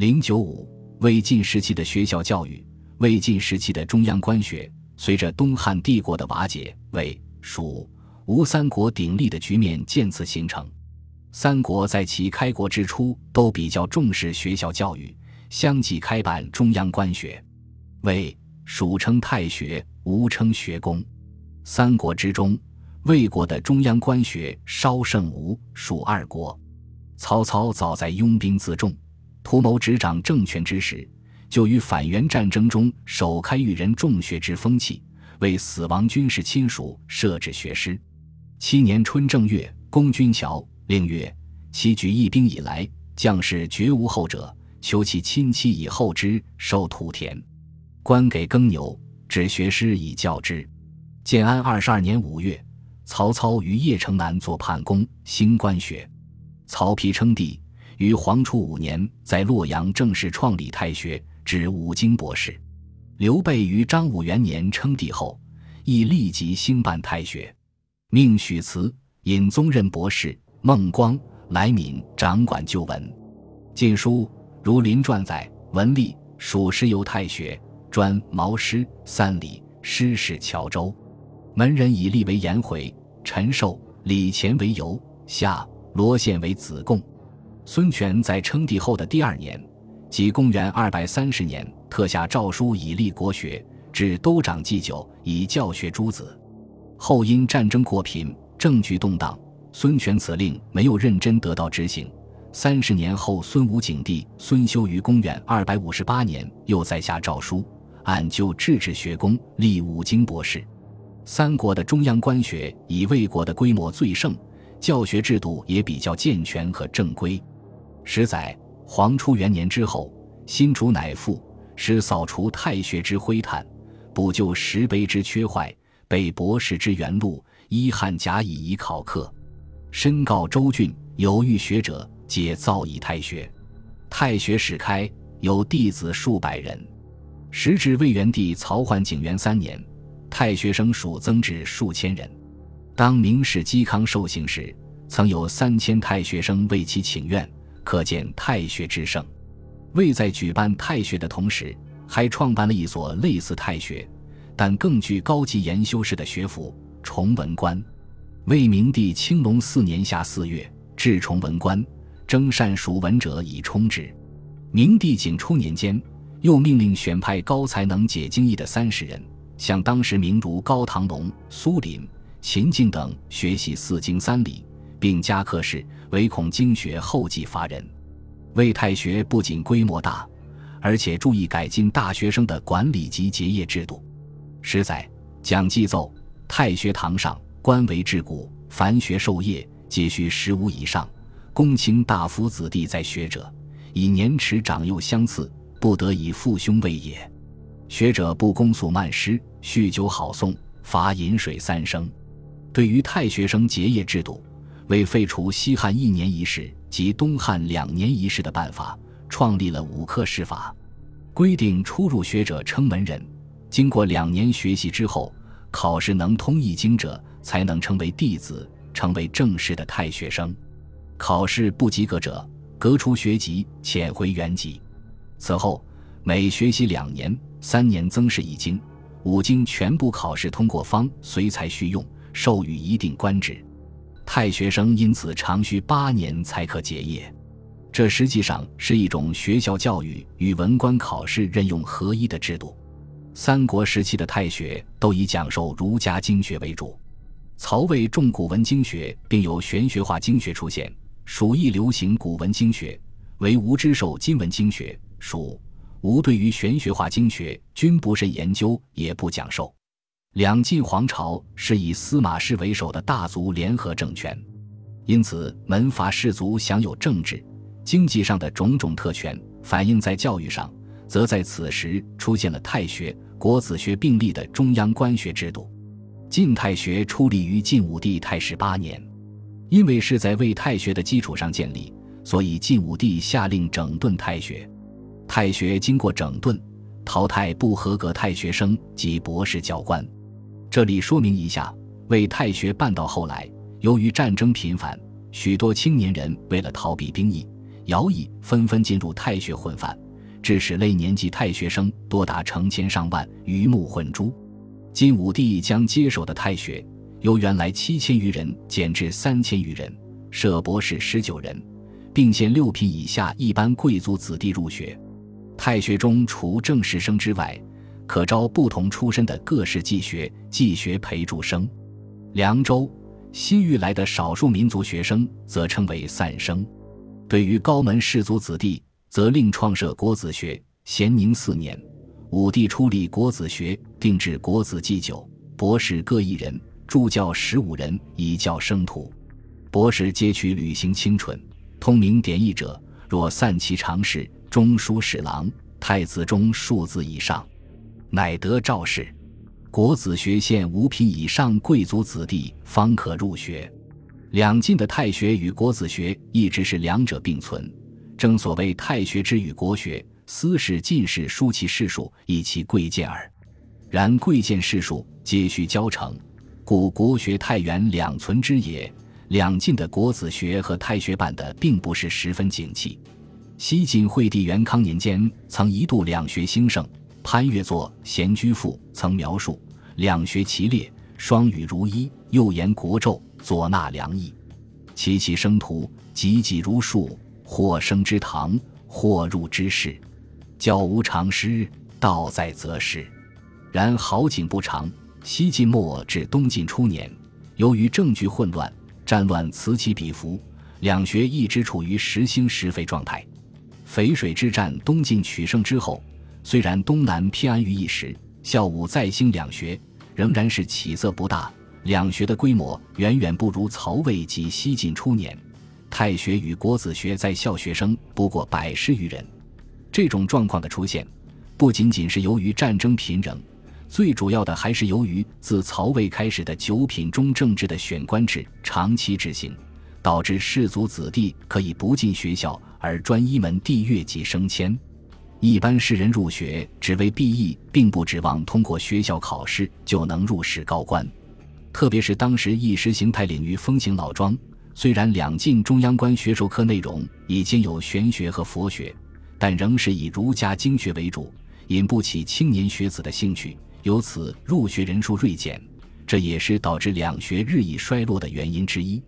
零九五，魏晋时期的学校教育，魏晋时期的中央官学，随着东汉帝国的瓦解，魏、蜀、吴三国鼎立的局面渐次形成。三国在其开国之初都比较重视学校教育，相继开办中央官学。魏、蜀称太学，吴称学宫。三国之中，魏国的中央官学稍胜吴、蜀二国。曹操早在拥兵自重、图谋执掌政权之时，就于反袁战争中首开育人重学之风气，为死亡军事亲属设置学师。七年春正月，攻军桥，令曰：“其举义兵以来，将士绝无后者。求其亲戚以后之，授土田，官给耕牛，指学师以教之。”建安二十二年五月，曹操于邺城南作判公，兴官学。曹丕称帝，于黄初五年在洛阳正式创立太学，指五经博士。刘备于张武元年称帝后，亦立即兴办太学，命许慈、尹宗任博士，孟光、来敏掌管旧文。《晋书·儒林传》载：文吏属师游太学，专毛诗、三礼、诗史谯周。门人以立为颜回、陈寿、李乾为游夏。罗宪为子贡，孙权在称帝后的第二年，即公元二百三十年，特下诏书以立国学，至都长祭酒，以教学诸子。后因战争过频，政局动荡，孙权此令没有认真得到执行。三十年后，孙武景帝孙修于公元二百五十八年又再下诏书，按旧制治学宫，立五经博士。三国的中央官学以魏国的规模最盛。教学制度也比较健全和正规。十载，黄初元年之后，新主乃复，使扫除太学之灰炭，补救石碑之缺坏，备博士之原录，依汉甲乙以考课。申告州郡有欲学者，皆造以太学。太学始开，有弟子数百人。时至魏元帝曹奂景元三年，太学生数增至数千人。当明史嵇康受刑时，曾有三千太学生为其请愿，可见太学之盛。魏在举办太学的同时，还创办了一所类似太学，但更具高级研修式的学府——崇文观。魏明帝青龙四年夏四月，置崇文观，征善属文者以充之。明帝景初年间，又命令选派高才能解经义的三十人，向当时名儒高唐龙、苏林。秦晋等学习四经三礼，并加课士，唯恐经学后继乏人。魏太学不仅规模大，而且注意改进大学生的管理及结业制度。实载讲记奏：太学堂上，官为治古，凡学授业，皆需十五以上。公卿大夫子弟在学者，以年迟长幼相次，不得以父兄位也。学者不恭肃慢师，酗酒好讼，罚饮水三升。对于太学生结业制度，为废除西汉一年一试及东汉两年一试的办法，创立了五科试法，规定初入学者称门人，经过两年学习之后，考试能通易经者，才能称为弟子，成为正式的太学生。考试不及格者，革除学籍，遣回原籍。此后，每学习两年、三年增试一经，五经全部考试通过方随才续用。授予一定官职，太学生因此长需八年才可结业。这实际上是一种学校教育与文官考试任用合一的制度。三国时期的太学都以讲授儒家经学为主，曹魏重古文经学，并有玄学化经学出现。蜀亦流行古文经学，为吴之授今文经学。蜀、吴对于玄学化经学均不甚研究，也不讲授。两晋皇朝是以司马氏为首的大族联合政权，因此门阀士族享有政治、经济上的种种特权。反映在教育上，则在此时出现了太学、国子学并立的中央官学制度。晋太学出立于晋武帝太始八年，因为是在魏太学的基础上建立，所以晋武帝下令整顿太学。太学经过整顿，淘汰不合格太学生及博士教官。这里说明一下，为太学办到后来，由于战争频繁，许多青年人为了逃避兵役，徭役纷纷进入太学混饭，致使类年级太学生多达成千上万，鱼目混珠。晋武帝将接手的太学由原来七千余人减至三千余人，设博士十九人，并限六品以下一般贵族子弟入学。太学中除正式生之外，可招不同出身的各式技学、技学陪助生。凉州西域来的少数民族学生，则称为散生。对于高门士族子弟，则另创设国子学。咸宁四年。武帝出立国子学，定制国子祭酒，博士各一人，助教十五人，以教生徒。博士皆取履行清纯，通明典义者，若散骑常侍、中书侍郎、太子中数字以上，乃得赵氏。国子学限五品以上贵族子弟方可入学。两晋的太学与国子学一直是两者并存，正所谓太学之与国学。私事进士书其士数，以其贵贱耳。然贵贱士数皆需交成，故国学太原两存之也。两晋的国子学和太学办的并不是十分景气。西晋惠帝元康年间，曾一度两学兴盛。潘岳作《闲居赋》曾描述两学齐列，双语如一，又言国胄，左纳良意，其其生徒济济如数，或生之堂，或入之室。教无常师，道在则师。然好景不长。西晋末至东晋初年，由于政局混乱，战乱此起彼伏，两学一直处于时兴时废状态。淝水之战，东晋取胜之后，虽然东南偏安于一时，孝武再兴两学，仍然是起色不大。两学的规模远远不如曹魏及西晋初年。太学与国子学在校学生不过百十余人。这种状况的出现，不仅仅是由于战争频仍，最主要的还是由于自曹魏开始的九品中正制的选官制长期执行，导致士族子弟可以不进学校而专一门第越级升迁。一般士人入学只为毕业，并不指望通过学校考试就能入仕高官。特别是当时意识形态领域风行老庄，虽然两晋中央官学授课内容已经有玄学和佛学。但仍是以儒家经学为主，引不起青年学子的兴趣，由此入学人数锐减，这也是导致两学日益衰落的原因之一。